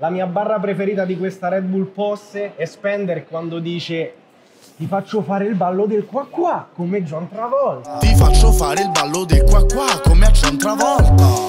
La mia barra preferita di questa Red Bull Posse è Spender quando dice ti faccio fare il ballo del qua qua come John Travolta. Ti faccio fare il ballo del qua qua come a John Travolta.